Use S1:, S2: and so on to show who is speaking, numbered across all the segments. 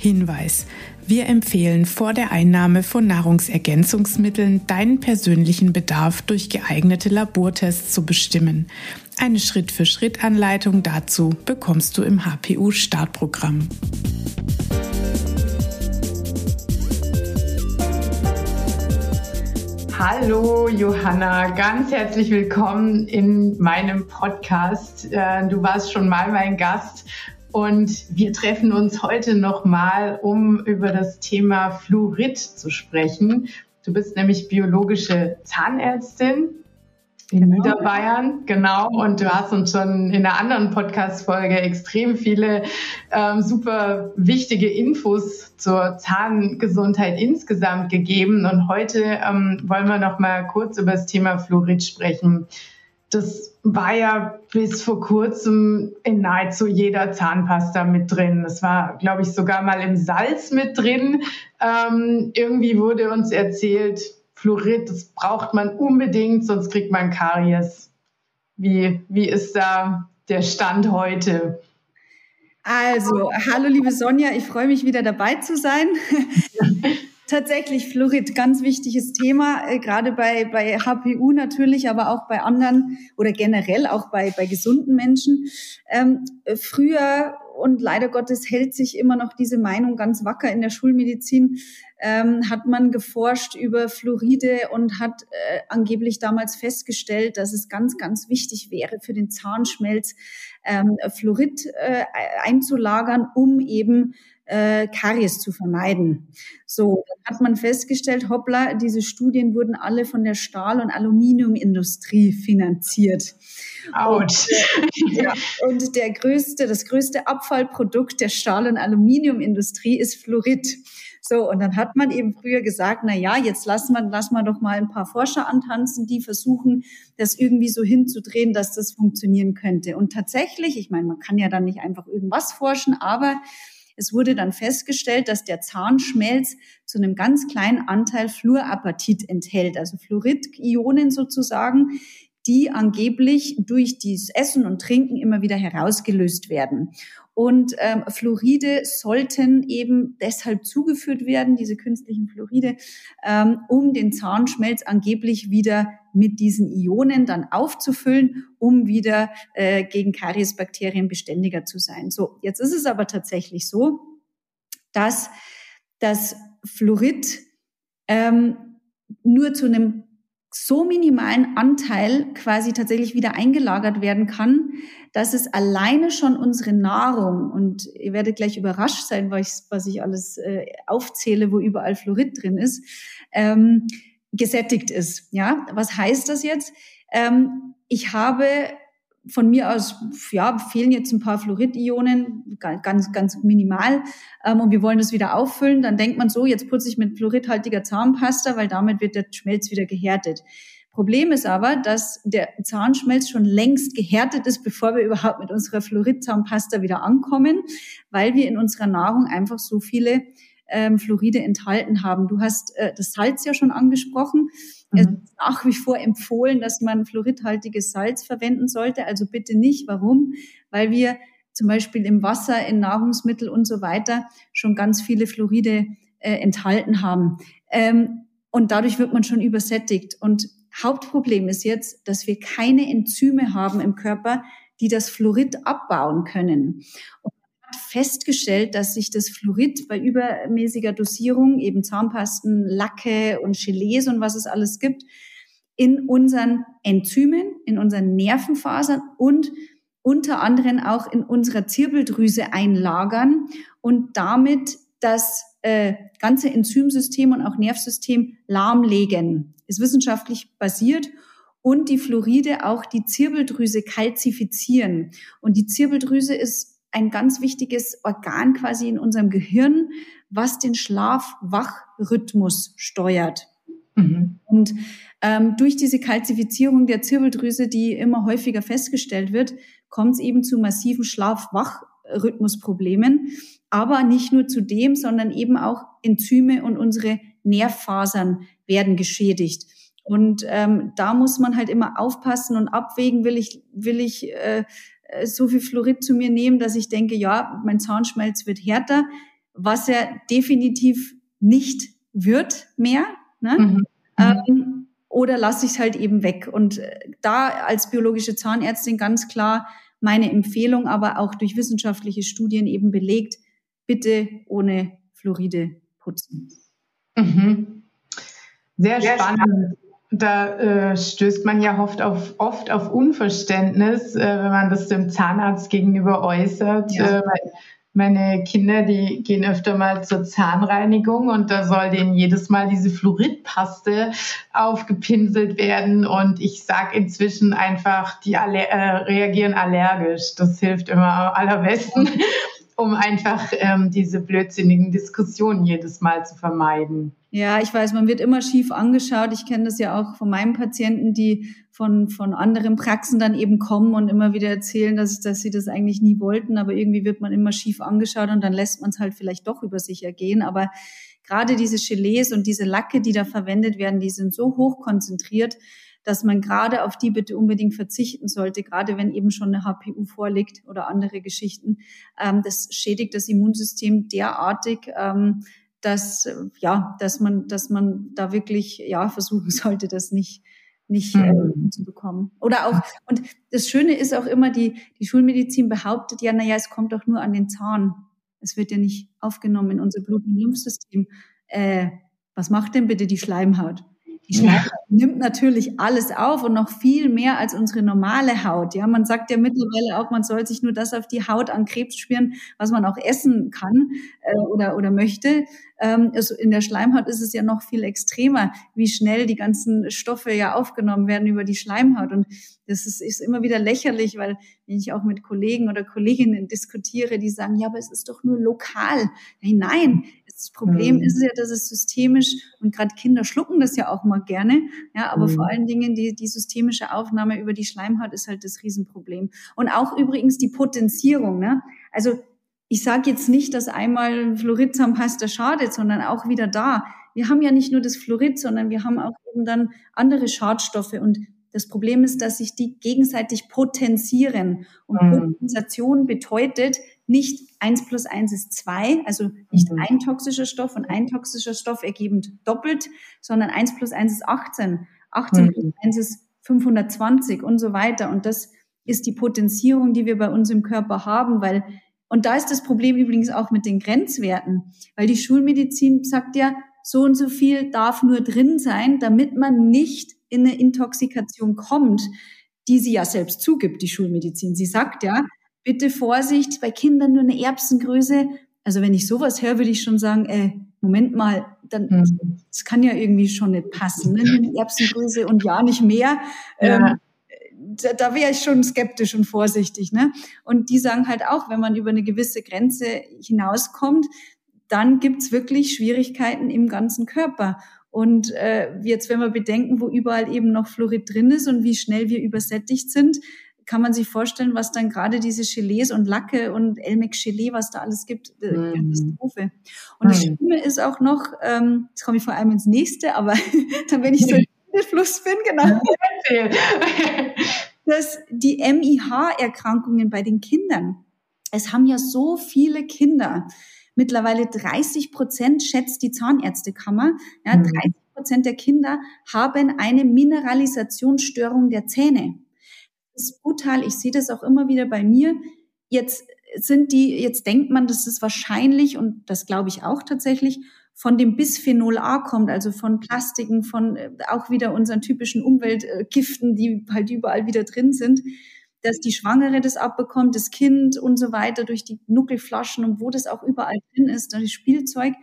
S1: Hinweis. Wir empfehlen vor der Einnahme von Nahrungsergänzungsmitteln deinen persönlichen Bedarf durch geeignete Labortests zu bestimmen. Eine Schritt-für-Schritt-Anleitung dazu bekommst du im HPU-Startprogramm. Hallo Johanna, ganz herzlich willkommen in meinem Podcast. Äh, du warst schon mal mein Gast und wir treffen uns heute nochmal, um über das Thema Fluorid zu sprechen. Du bist nämlich biologische Zahnärztin in genau. Niederbayern, genau. Und du hast uns schon in einer anderen Podcast-Folge extrem viele ähm, super wichtige Infos zur Zahngesundheit insgesamt gegeben. Und heute ähm, wollen wir noch mal kurz über das Thema Fluorid sprechen. Das war ja bis vor kurzem in nahezu jeder Zahnpasta mit drin. Das war, glaube ich, sogar mal im Salz mit drin. Ähm, irgendwie wurde uns erzählt, Fluorid, das braucht man unbedingt, sonst kriegt man Karies. Wie, wie ist da der Stand heute?
S2: Also, hallo liebe Sonja, ich freue mich wieder dabei zu sein. Tatsächlich Fluorid, ganz wichtiges Thema, äh, gerade bei, bei HPU natürlich, aber auch bei anderen oder generell auch bei, bei gesunden Menschen. Ähm, früher und leider Gottes hält sich immer noch diese Meinung ganz wacker in der Schulmedizin, ähm, hat man geforscht über Fluoride und hat äh, angeblich damals festgestellt, dass es ganz, ganz wichtig wäre für den Zahnschmelz, ähm, Fluorid äh, einzulagern, um eben äh, Karies zu vermeiden. So, dann hat man festgestellt, hoppla, diese Studien wurden alle von der Stahl- und Aluminiumindustrie finanziert.
S1: Autsch.
S2: Und, äh, ja, und der größte, das größte Abfallprodukt der Stahl- und Aluminiumindustrie ist Fluorid. So, und dann hat man eben früher gesagt, na ja, jetzt lassen wir, lassen wir doch mal ein paar Forscher antanzen, die versuchen, das irgendwie so hinzudrehen, dass das funktionieren könnte. Und tatsächlich, ich meine, man kann ja dann nicht einfach irgendwas forschen, aber es wurde dann festgestellt, dass der Zahnschmelz zu einem ganz kleinen Anteil Fluorapatit enthält, also Fluorid-Ionen sozusagen, die angeblich durch dieses Essen und Trinken immer wieder herausgelöst werden. Und ähm, Fluoride sollten eben deshalb zugeführt werden, diese künstlichen Fluoride, ähm, um den Zahnschmelz angeblich wieder mit diesen Ionen dann aufzufüllen, um wieder äh, gegen Kariesbakterien beständiger zu sein. So, jetzt ist es aber tatsächlich so, dass das Fluorid ähm, nur zu einem so minimalen Anteil quasi tatsächlich wieder eingelagert werden kann, dass es alleine schon unsere Nahrung, und ihr werdet gleich überrascht sein, was ich, was ich alles äh, aufzähle, wo überall Fluorid drin ist, ähm, gesättigt ist. Ja, was heißt das jetzt? Ähm, ich habe von mir aus, ja, fehlen jetzt ein paar Fluorid-Ionen, ganz, ganz minimal, ähm, und wir wollen das wieder auffüllen, dann denkt man so, jetzt putze ich mit fluoridhaltiger Zahnpasta, weil damit wird der Schmelz wieder gehärtet. Problem ist aber, dass der Zahnschmelz schon längst gehärtet ist, bevor wir überhaupt mit unserer Fluorid-Zahnpasta wieder ankommen, weil wir in unserer Nahrung einfach so viele ähm, Fluoride enthalten haben. Du hast äh, das Salz ja schon angesprochen. Mhm. Es ist nach wie vor empfohlen, dass man fluoridhaltiges Salz verwenden sollte. Also bitte nicht. Warum? Weil wir zum Beispiel im Wasser, in Nahrungsmittel und so weiter schon ganz viele Fluoride äh, enthalten haben. Ähm, und dadurch wird man schon übersättigt. Und Hauptproblem ist jetzt, dass wir keine Enzyme haben im Körper, die das Fluorid abbauen können. Und festgestellt, dass sich das Fluorid bei übermäßiger Dosierung, eben Zahnpasten, Lacke und Gelees und was es alles gibt, in unseren Enzymen, in unseren Nervenfasern und unter anderem auch in unserer Zirbeldrüse einlagern und damit das äh, ganze Enzymsystem und auch Nervsystem lahmlegen. Ist wissenschaftlich basiert und die Fluoride auch die Zirbeldrüse kalzifizieren. Und die Zirbeldrüse ist ein ganz wichtiges Organ quasi in unserem Gehirn, was den Schlaf-Wach-Rhythmus steuert. Mhm. Und ähm, durch diese Kalzifizierung der Zirbeldrüse, die immer häufiger festgestellt wird, kommt es eben zu massiven Schlaf-Wach-Rhythmusproblemen. Aber nicht nur zu dem, sondern eben auch Enzyme und unsere Nervfasern werden geschädigt. Und ähm, da muss man halt immer aufpassen und abwägen, will ich, will ich äh, so viel Fluorid zu mir nehmen, dass ich denke, ja, mein Zahnschmelz wird härter, was er definitiv nicht wird mehr. Ne? Mhm. Ähm, oder lasse ich es halt eben weg. Und äh, da als biologische Zahnärztin ganz klar meine Empfehlung, aber auch durch wissenschaftliche Studien eben belegt, bitte ohne Fluoride putzen.
S1: Mhm. Sehr, Sehr spannend. spannend. Da äh, stößt man ja oft auf, oft auf Unverständnis, äh, wenn man das dem Zahnarzt gegenüber äußert. Ja. Äh, meine Kinder, die gehen öfter mal zur Zahnreinigung und da soll denen jedes Mal diese Fluoridpaste aufgepinselt werden und ich sage inzwischen einfach, die aller äh, reagieren allergisch. Das hilft immer am allerbesten, um einfach ähm, diese blödsinnigen Diskussionen jedes Mal zu vermeiden.
S2: Ja, ich weiß, man wird immer schief angeschaut. Ich kenne das ja auch von meinen Patienten, die von, von anderen Praxen dann eben kommen und immer wieder erzählen, dass, dass sie das eigentlich nie wollten, aber irgendwie wird man immer schief angeschaut und dann lässt man es halt vielleicht doch über sich ergehen. Aber gerade diese Gelees und diese Lacke, die da verwendet werden, die sind so hoch konzentriert, dass man gerade auf die bitte unbedingt verzichten sollte, gerade wenn eben schon eine HPU vorliegt oder andere Geschichten. Ähm, das schädigt das Immunsystem derartig, ähm, dass ja, dass man, dass man da wirklich ja versuchen sollte, das nicht nicht mhm. äh, zu bekommen. Oder auch und das Schöne ist auch immer die die Schulmedizin behauptet ja, na ja, es kommt doch nur an den Zahn. Es wird ja nicht aufgenommen in unser Blut- und Lymphsystem. Äh, was macht denn bitte die Schleimhaut? Die Schleimhaut nimmt natürlich alles auf und noch viel mehr als unsere normale Haut. Ja, man sagt ja mittlerweile auch, man soll sich nur das auf die Haut an Krebs spüren, was man auch essen kann äh, oder oder möchte. Ähm, also in der Schleimhaut ist es ja noch viel extremer, wie schnell die ganzen Stoffe ja aufgenommen werden über die Schleimhaut. Und das ist, ist immer wieder lächerlich, weil wenn ich auch mit Kollegen oder Kolleginnen diskutiere, die sagen, ja, aber es ist doch nur lokal. Nein, das Problem mhm. ist ja, dass es systemisch und gerade Kinder schlucken das ja auch mal gerne. Ja, aber mhm. vor allen Dingen die, die systemische Aufnahme über die Schleimhaut ist halt das Riesenproblem. Und auch übrigens die Potenzierung. Ne? Also ich sage jetzt nicht, dass einmal Fluoridzahnpasta schadet, sondern auch wieder da. Wir haben ja nicht nur das Fluorid, sondern wir haben auch eben dann andere Schadstoffe und das Problem ist, dass sich die gegenseitig potenzieren. Und mhm. Potenzation bedeutet, nicht eins plus eins ist zwei, also nicht mhm. ein toxischer Stoff und ein toxischer Stoff ergebend doppelt, sondern eins plus eins ist 18. 18 mhm. plus eins ist 520 und so weiter. Und das ist die Potenzierung, die wir bei uns im Körper haben, weil, und da ist das Problem übrigens auch mit den Grenzwerten, weil die Schulmedizin sagt ja, so und so viel darf nur drin sein, damit man nicht in eine Intoxikation kommt, die sie ja selbst zugibt, die Schulmedizin. Sie sagt ja, bitte Vorsicht, bei Kindern nur eine Erbsengröße. Also wenn ich sowas höre, würde ich schon sagen, äh, Moment mal, dann, mhm. das kann ja irgendwie schon nicht passen. Ne? Eine Erbsengröße und ja nicht mehr. Ja. Ähm, da, da wäre ich schon skeptisch und vorsichtig. Ne? Und die sagen halt auch, wenn man über eine gewisse Grenze hinauskommt, dann gibt's wirklich Schwierigkeiten im ganzen Körper. Und äh, jetzt, wenn wir bedenken, wo überall eben noch Fluorid drin ist und wie schnell wir übersättigt sind, kann man sich vorstellen, was dann gerade diese Gelees und Lacke und Elmex Gelee, was da alles gibt, äh, mhm. Katastrophe. Und das mhm. Schlimme ist auch noch, ähm, jetzt komme ich vor allem ins nächste, aber dann, wenn ich so im Fluss bin, genau, dass die MIH-Erkrankungen bei den Kindern, es haben ja so viele Kinder, mittlerweile 30 Prozent schätzt die Zahnärztekammer, ja, 30 mhm. Prozent der Kinder haben eine Mineralisationsstörung der Zähne ist brutal. Ich sehe das auch immer wieder bei mir. Jetzt sind die, jetzt denkt man, dass es wahrscheinlich, und das glaube ich auch tatsächlich, von dem Bisphenol A kommt, also von Plastiken, von äh, auch wieder unseren typischen Umweltgiften, die halt überall wieder drin sind, dass die Schwangere das abbekommt, das Kind und so weiter durch die Nuckelflaschen und wo das auch überall drin ist, das Spielzeug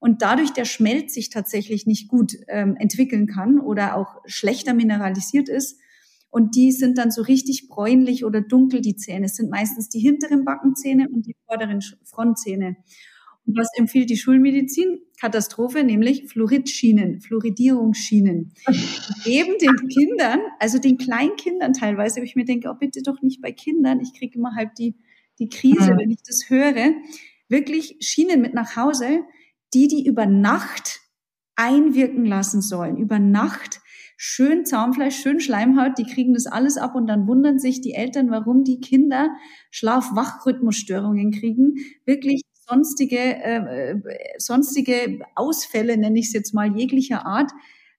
S2: und dadurch der Schmelz sich tatsächlich nicht gut ähm, entwickeln kann oder auch schlechter mineralisiert ist Und die sind dann so richtig bräunlich oder dunkel, die Zähne. Es sind meistens die hinteren Backenzähne und die vorderen Frontzähne. Und was empfiehlt die Schulmedizin? Katastrophe, nämlich Fluoridschienen, Fluoridierungsschienen. Geben den Kindern, also den Kleinkindern teilweise, wo ich mir denke, oh bitte doch nicht bei Kindern, ich kriege immer halb die, die Krise, mhm. wenn ich das höre, wirklich Schienen mit nach Hause, die die über Nacht einwirken lassen sollen, über Nacht schön Zahnfleisch, schön Schleimhaut, die kriegen das alles ab und dann wundern sich die Eltern, warum die Kinder Schlaf-Wach-Rhythmusstörungen kriegen, wirklich sonstige, äh, äh, sonstige Ausfälle, nenne ich es jetzt mal, jeglicher Art,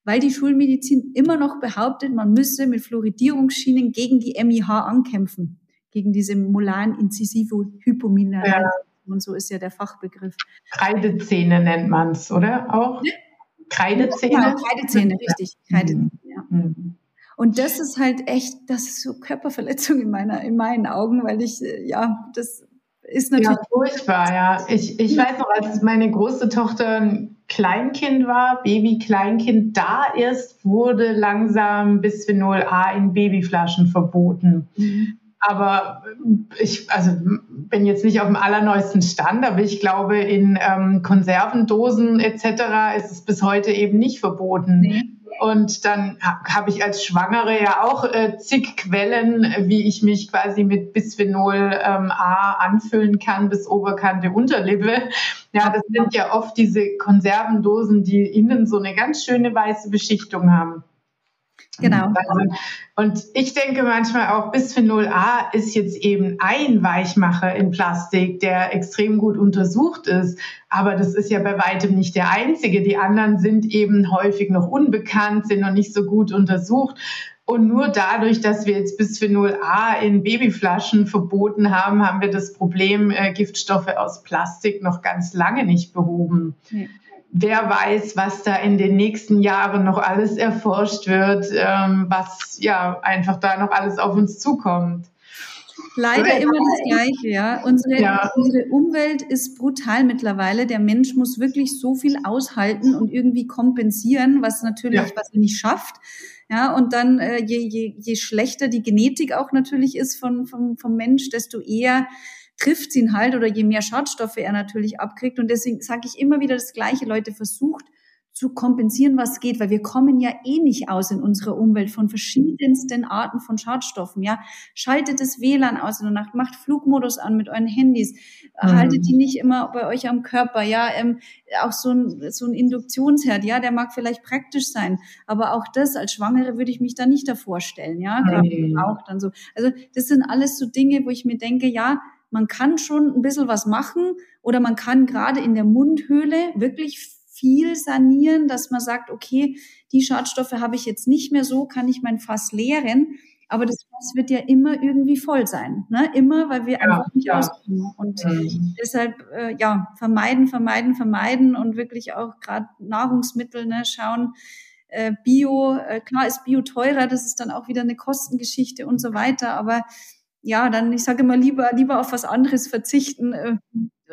S2: weil die Schulmedizin immer noch behauptet, man müsse mit Fluoridierungsschienen gegen die MIH ankämpfen, gegen diese molaren incisivo hypomineralisation. Ja. Und so ist ja der Fachbegriff.
S1: Kreidezähne nennt man es, oder? Auch? Kreidezähne?
S2: Ja, Kreidezähne, richtig. Kreidezähne, mhm. ja. Und das ist halt echt, das ist so Körperverletzung in meiner, in meinen Augen, weil ich, äh, ja, das ist natürlich. Ja,
S1: furchtbar, ja. Ich, ich weiß noch, als meine große Tochter ein Kleinkind war, Baby-Kleinkind, da erst wurde langsam Bisphenol A in Babyflaschen verboten. Mhm. Aber ich also bin jetzt nicht auf dem allerneuesten Stand, aber ich glaube, in ähm, Konservendosen etc. ist es bis heute eben nicht verboten. Nee. Und dann habe ich als Schwangere ja auch äh, zig Quellen, wie ich mich quasi mit Bisphenol ähm, A anfüllen kann bis Oberkante Unterlippe. Ja, das sind ja oft diese Konservendosen, die innen so eine ganz schöne weiße Beschichtung haben.
S2: Genau.
S1: Und ich denke manchmal auch, Bisphenol A ist jetzt eben ein Weichmacher in Plastik, der extrem gut untersucht ist. Aber das ist ja bei weitem nicht der einzige. Die anderen sind eben häufig noch unbekannt, sind noch nicht so gut untersucht. Und nur dadurch, dass wir jetzt Bisphenol A in Babyflaschen verboten haben, haben wir das Problem äh, Giftstoffe aus Plastik noch ganz lange nicht behoben. Ja wer weiß, was da in den nächsten Jahren noch alles erforscht wird, ähm, was ja einfach da noch alles auf uns zukommt.
S2: Leider immer das Gleiche, ja. Unsere, ja. unsere Umwelt ist brutal mittlerweile. Der Mensch muss wirklich so viel aushalten und irgendwie kompensieren, was natürlich, ja. was er nicht schafft. Ja, und dann, äh, je, je, je schlechter die Genetik auch natürlich ist von, vom, vom Mensch, desto eher trifft ihn halt oder je mehr Schadstoffe er natürlich abkriegt. Und deswegen sage ich immer wieder das Gleiche, Leute, versucht zu kompensieren, was geht, weil wir kommen ja eh nicht aus in unserer Umwelt von verschiedensten Arten von Schadstoffen, ja. Schaltet das WLAN aus in der Nacht, macht Flugmodus an mit euren Handys, mhm. haltet die nicht immer bei euch am Körper, ja. Ähm, auch so ein, so ein Induktionsherd, ja, der mag vielleicht praktisch sein, aber auch das als Schwangere würde ich mich da nicht davor stellen, ja. Mhm. Auch dann so. Also das sind alles so Dinge, wo ich mir denke, ja, man kann schon ein bisschen was machen oder man kann gerade in der Mundhöhle wirklich viel sanieren, dass man sagt, okay, die Schadstoffe habe ich jetzt nicht mehr so, kann ich mein Fass leeren. Aber das Fass wird ja immer irgendwie voll sein, ne? Immer, weil wir ja, einfach nicht ja. auskommen. Und mhm. deshalb, äh, ja, vermeiden, vermeiden, vermeiden und wirklich auch gerade Nahrungsmittel, ne, schauen, äh, Bio, äh, klar ist Bio teurer, das ist dann auch wieder eine Kostengeschichte und so weiter, aber ja, dann, ich sage immer, lieber, lieber auf was anderes verzichten äh,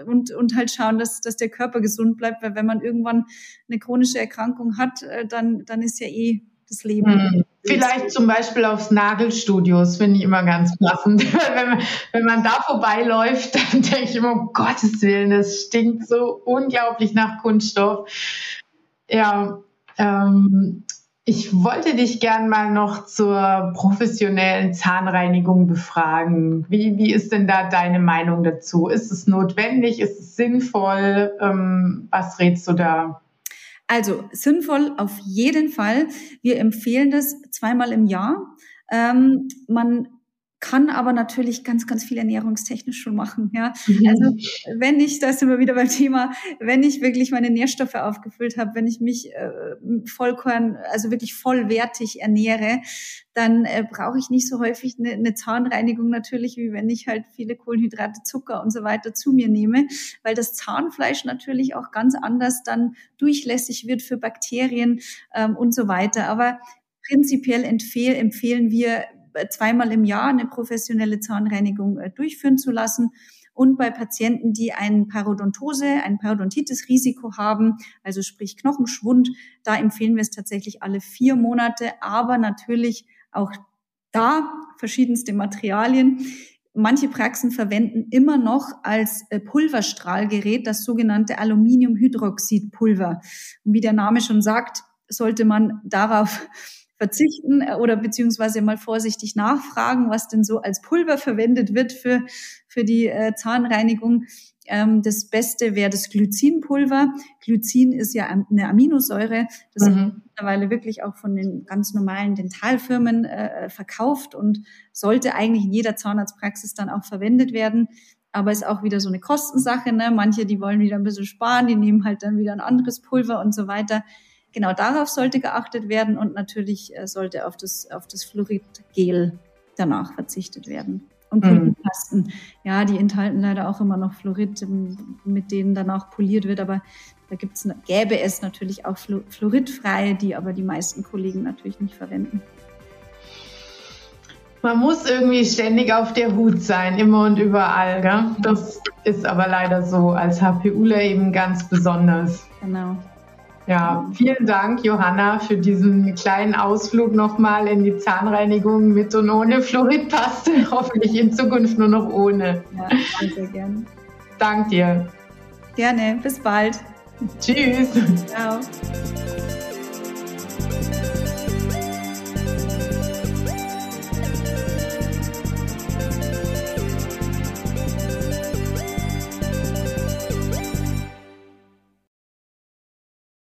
S2: und, und halt schauen, dass, dass der Körper gesund bleibt, weil wenn man irgendwann eine chronische Erkrankung hat, äh, dann, dann ist ja eh das Leben. Hm.
S1: Vielleicht zum Beispiel aufs Nagelstudios, finde ich immer ganz passend. wenn, man, wenn man da vorbeiläuft, dann denke ich immer, um Gottes Willen, das stinkt so unglaublich nach Kunststoff. Ja, ähm, ich wollte dich gern mal noch zur professionellen Zahnreinigung befragen. Wie, wie ist denn da deine Meinung dazu? Ist es notwendig? Ist es sinnvoll? Ähm, was rätst du da?
S2: Also sinnvoll auf jeden Fall. Wir empfehlen das zweimal im Jahr. Ähm, man kann aber natürlich ganz, ganz viel ernährungstechnisch schon machen. Ja, mhm. also wenn ich, da sind wir wieder beim Thema, wenn ich wirklich meine Nährstoffe aufgefüllt habe, wenn ich mich äh, vollkorn, also wirklich vollwertig ernähre, dann äh, brauche ich nicht so häufig eine, eine Zahnreinigung natürlich, wie wenn ich halt viele Kohlenhydrate, Zucker und so weiter zu mir nehme, weil das Zahnfleisch natürlich auch ganz anders dann durchlässig wird für Bakterien ähm, und so weiter. Aber prinzipiell empfehl, empfehlen wir zweimal im Jahr eine professionelle Zahnreinigung äh, durchführen zu lassen. Und bei Patienten, die ein Parodontose, ein Parodontitis-Risiko haben, also sprich Knochenschwund, da empfehlen wir es tatsächlich alle vier Monate, aber natürlich auch da verschiedenste Materialien. Manche Praxen verwenden immer noch als äh, Pulverstrahlgerät das sogenannte Aluminiumhydroxidpulver. Und wie der Name schon sagt, sollte man darauf verzichten äh, oder beziehungsweise mal vorsichtig nachfragen, was denn so als Pulver verwendet wird für, für die äh, Zahnreinigung. Ähm, das Beste wäre das Glycinpulver. Glycin ist ja eine Aminosäure, das mhm. wird mittlerweile wirklich auch von den ganz normalen Dentalfirmen äh, verkauft und sollte eigentlich in jeder Zahnarztpraxis dann auch verwendet werden. Aber ist auch wieder so eine Kostensache. Ne? Manche, die wollen wieder ein bisschen sparen, die nehmen halt dann wieder ein anderes Pulver und so weiter. Genau darauf sollte geachtet werden und natürlich äh, sollte auf das, auf das Fluoridgel danach verzichtet werden. Und mhm. ja, die enthalten leider auch immer noch Fluorid, ähm, mit denen danach poliert wird, aber da gibt's, gäbe es natürlich auch fluoridfreie, die aber die meisten Kollegen natürlich nicht verwenden.
S1: Man muss irgendwie ständig auf der Hut sein, immer und überall. Gell? Das ist aber leider so als HPUler eben ganz besonders.
S2: Genau.
S1: Ja, vielen Dank, Johanna, für diesen kleinen Ausflug nochmal in die Zahnreinigung mit und ohne Fluoridpaste. Hoffentlich in Zukunft nur noch ohne.
S2: Ja, sehr gerne.
S1: Dank dir.
S2: Gerne, bis bald.
S1: Tschüss.
S2: Ciao.